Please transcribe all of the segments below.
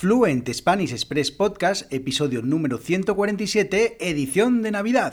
Fluent Spanish Express Podcast, episodio número 147, edición de Navidad.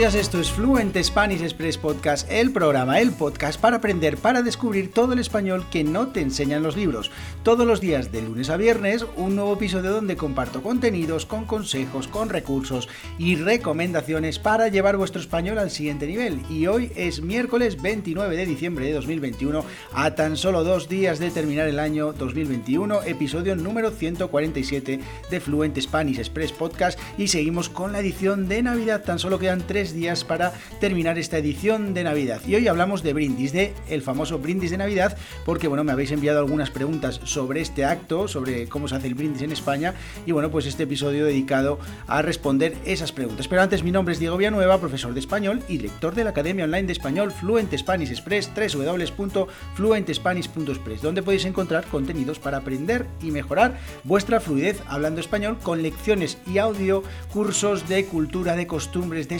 Días, esto es Fluent Spanish Express Podcast, el programa, el podcast para aprender, para descubrir todo el español que no te enseñan los libros. Todos los días, de lunes a viernes, un nuevo episodio donde comparto contenidos con consejos, con recursos y recomendaciones para llevar vuestro español al siguiente nivel. Y hoy es miércoles 29 de diciembre de 2021, a tan solo dos días de terminar el año 2021, episodio número 147 de Fluent Spanish Express Podcast y seguimos con la edición de Navidad tan solo quedan tres días para terminar esta edición de Navidad. Y hoy hablamos de brindis, de el famoso brindis de Navidad, porque bueno, me habéis enviado algunas preguntas sobre este acto, sobre cómo se hace el brindis en España, y bueno, pues este episodio dedicado a responder esas preguntas. Pero antes, mi nombre es Diego Villanueva, profesor de español y lector de la Academia Online de Español Fluent Spanish Express, www.fluentespanish.express, donde podéis encontrar contenidos para aprender y mejorar vuestra fluidez hablando español con lecciones y audio, cursos de cultura, de costumbres, de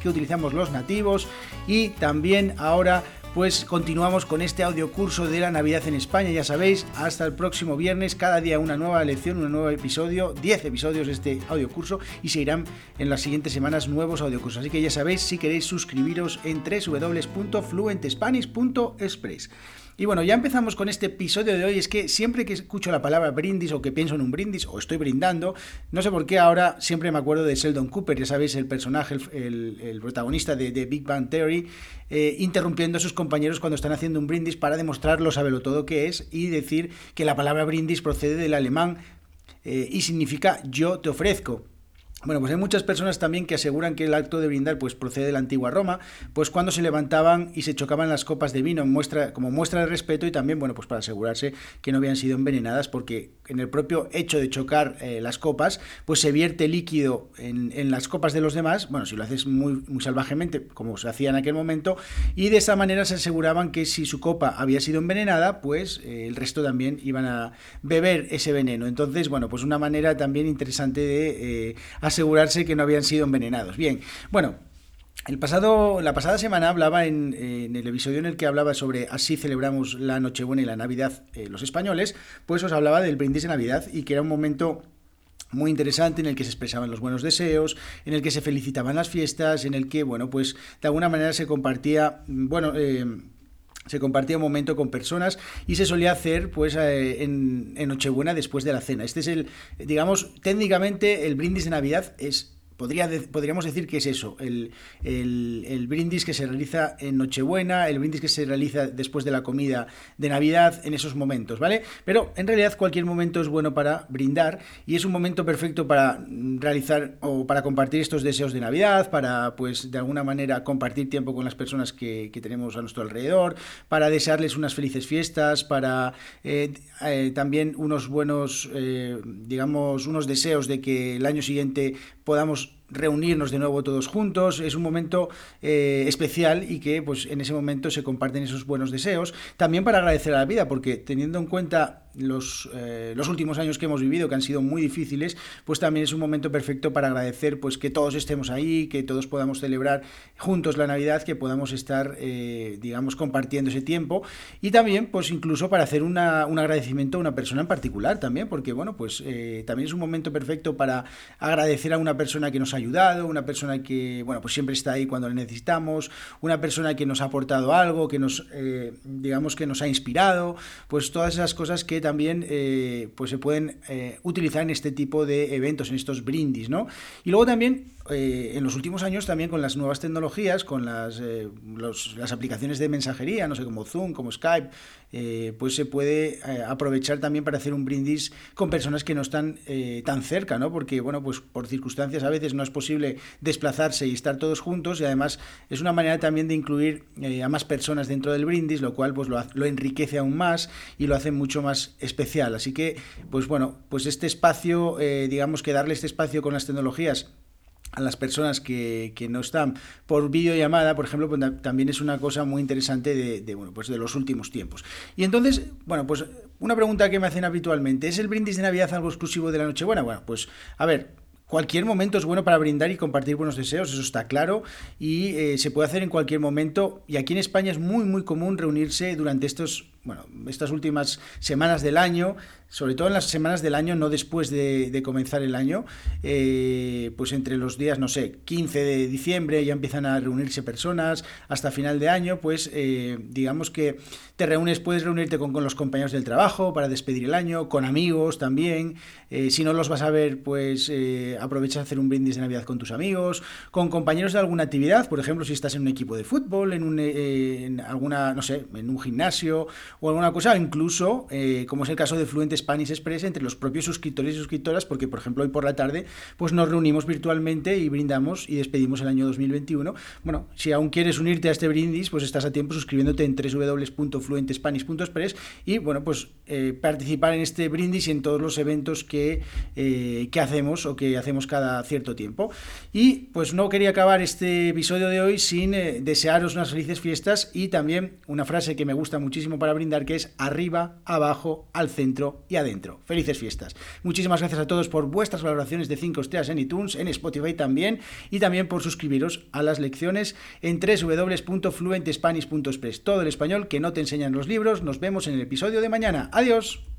que utilizamos los nativos y también ahora pues continuamos con este audio curso de la Navidad en España, ya sabéis, hasta el próximo viernes, cada día una nueva lección, un nuevo episodio, 10 episodios de este audio curso y se irán en las siguientes semanas nuevos audio cursos. Así que ya sabéis, si queréis suscribiros en www.fluentespanish.express. Y bueno, ya empezamos con este episodio de hoy. Es que siempre que escucho la palabra brindis o que pienso en un brindis o estoy brindando, no sé por qué ahora siempre me acuerdo de Sheldon Cooper, ya sabéis, el personaje, el, protagonista de, Big Bang Theory, eh, interrumpiendo a sus compañeros cuando están haciendo un brindis para demostrar lo todo que es y decir que la palabra brindis procede del alemán eh, y significa yo te ofrezco. Bueno, pues hay muchas personas también que aseguran que el acto de brindar pues procede de la antigua Roma, pues cuando se levantaban y se chocaban las copas de vino muestra, como muestra de respeto y también, bueno, pues para asegurarse que no habían sido envenenadas, porque en el propio hecho de chocar eh, las copas, pues se vierte líquido en, las copas de los demás, bueno, si lo haces muy, muy salvajemente, como se hacía en aquel momento, y de esa manera se aseguraban que si su copa había sido envenenada, pues eh, el resto también iban a beber ese veneno. Entonces, bueno, pues una manera también interesante de eh, asegurarse que no habían sido envenenados. Bien, bueno, el pasado, la pasada semana hablaba en, el episodio en el que hablaba sobre así celebramos la Nochebuena y la Navidad eh, los españoles, pues os hablaba del brindis de Navidad y que era un momento muy interesante en el que se expresaban los buenos deseos, en el que se felicitaban las fiestas, en el que, bueno, pues de alguna manera se compartía, bueno, eh, se compartía un momento con personas y se solía hacer pues eh, en, en, Nochebuena después de la cena. Este es el, digamos, técnicamente el brindis de Navidad es podríamos decir que es eso, el, brindis que se realiza en Nochebuena, el brindis que se realiza después de la comida de Navidad, en esos momentos, ¿vale? Pero en realidad cualquier momento es bueno para brindar y es un momento perfecto para realizar o para compartir estos deseos de Navidad, para pues de alguna manera compartir tiempo con las personas que, tenemos a nuestro alrededor, para desearles unas felices fiestas, para eh, eh, también unos buenos, eh, digamos, unos deseos de que el año siguiente podamos reunirnos de nuevo todos juntos. Es un momento eh, especial y que pues en ese momento se comparten esos buenos deseos. También para agradecer a la vida, porque teniendo en cuenta los, eh, los últimos años que hemos vivido, que han sido muy difíciles, pues también es un momento perfecto para agradecer pues que todos estemos ahí, que todos podamos celebrar juntos la Navidad, que podamos estar, eh, digamos, compartiendo ese tiempo. Y también, pues incluso para hacer un agradecimiento a una persona en particular también, porque bueno, pues también es un momento perfecto para agradecer a una persona que nos ha ayudado, una persona que, bueno, pues siempre está ahí cuando le necesitamos, una persona que nos ha aportado algo, que nos, eh, digamos, que nos ha inspirado, pues todas esas cosas que también, eh, pues se pueden eh, utilizar en este tipo de eventos, en estos brindis, ¿no? Y luego también eh, en los últimos años también con las nuevas tecnologías, con las, eh, las aplicaciones de mensajería, no sé, como Zoom, como Skype, pues se puede aprovechar también para hacer un brindis con personas que no están tan cerca, ¿no? Porque, bueno, pues por circunstancias a veces no es posible desplazarse y estar todos juntos y además es una manera también de incluir a más personas dentro del brindis, lo cual pues lo, lo enriquece aún más y lo hace mucho más especial. Así que, pues bueno, pues este espacio, digamos que darle este espacio con las tecnologías a las personas que, que, no están por videollamada, por ejemplo, pues, también es una cosa muy interesante de, de, bueno, pues de los últimos tiempos. Y entonces, bueno, pues una pregunta que me hacen habitualmente, ¿es el brindis de Navidad algo exclusivo de la Nochebuena? Bueno, pues a ver, Cualquier momento es bueno para brindar y compartir buenos deseos, eso está claro, y eh, se puede hacer en cualquier momento. Y aquí en España es muy, muy común reunirse durante estos, bueno, estas últimas semanas del año, sobre todo en las semanas del año, no después de, comenzar el año, eh, pues entre los días, no sé, 15 de diciembre ya empiezan a reunirse personas, hasta final de año, pues eh, digamos que te reúnes, puedes reunirte con, con, los compañeros del trabajo para despedir el año, con amigos también, eh, si no los vas a ver, pues aprovecha a hacer un brindis de Navidad con tus amigos, con compañeros de alguna actividad, por ejemplo, si estás en un equipo de fútbol, en, un, alguna, no sé, en un gimnasio o alguna cosa, incluso, como es el caso de Fluentes Spanish Express entre los propios suscriptores y suscriptoras, porque por ejemplo hoy por la tarde pues nos reunimos virtualmente y brindamos y despedimos el año 2021. Bueno, si aún quieres unirte a este brindis, pues estás a tiempo suscribiéndote en www.fluentespanish.express y bueno, pues eh, participar en este brindis y en todos los eventos que, eh, que hacemos o que hacemos cada cierto tiempo. Y pues no quería acabar este episodio de hoy sin eh, desearos unas felices fiestas y también una frase que me gusta muchísimo para brindar que es arriba, abajo, al centro y adentro. Felices fiestas. Muchísimas gracias a todos por vuestras valoraciones de 5 estrellas en iTunes, en Spotify también, y también por suscribiros a las lecciones en www.fluentespanish.express. Todo el español que no te enseñan los libros. Nos vemos en el episodio de mañana. Adiós.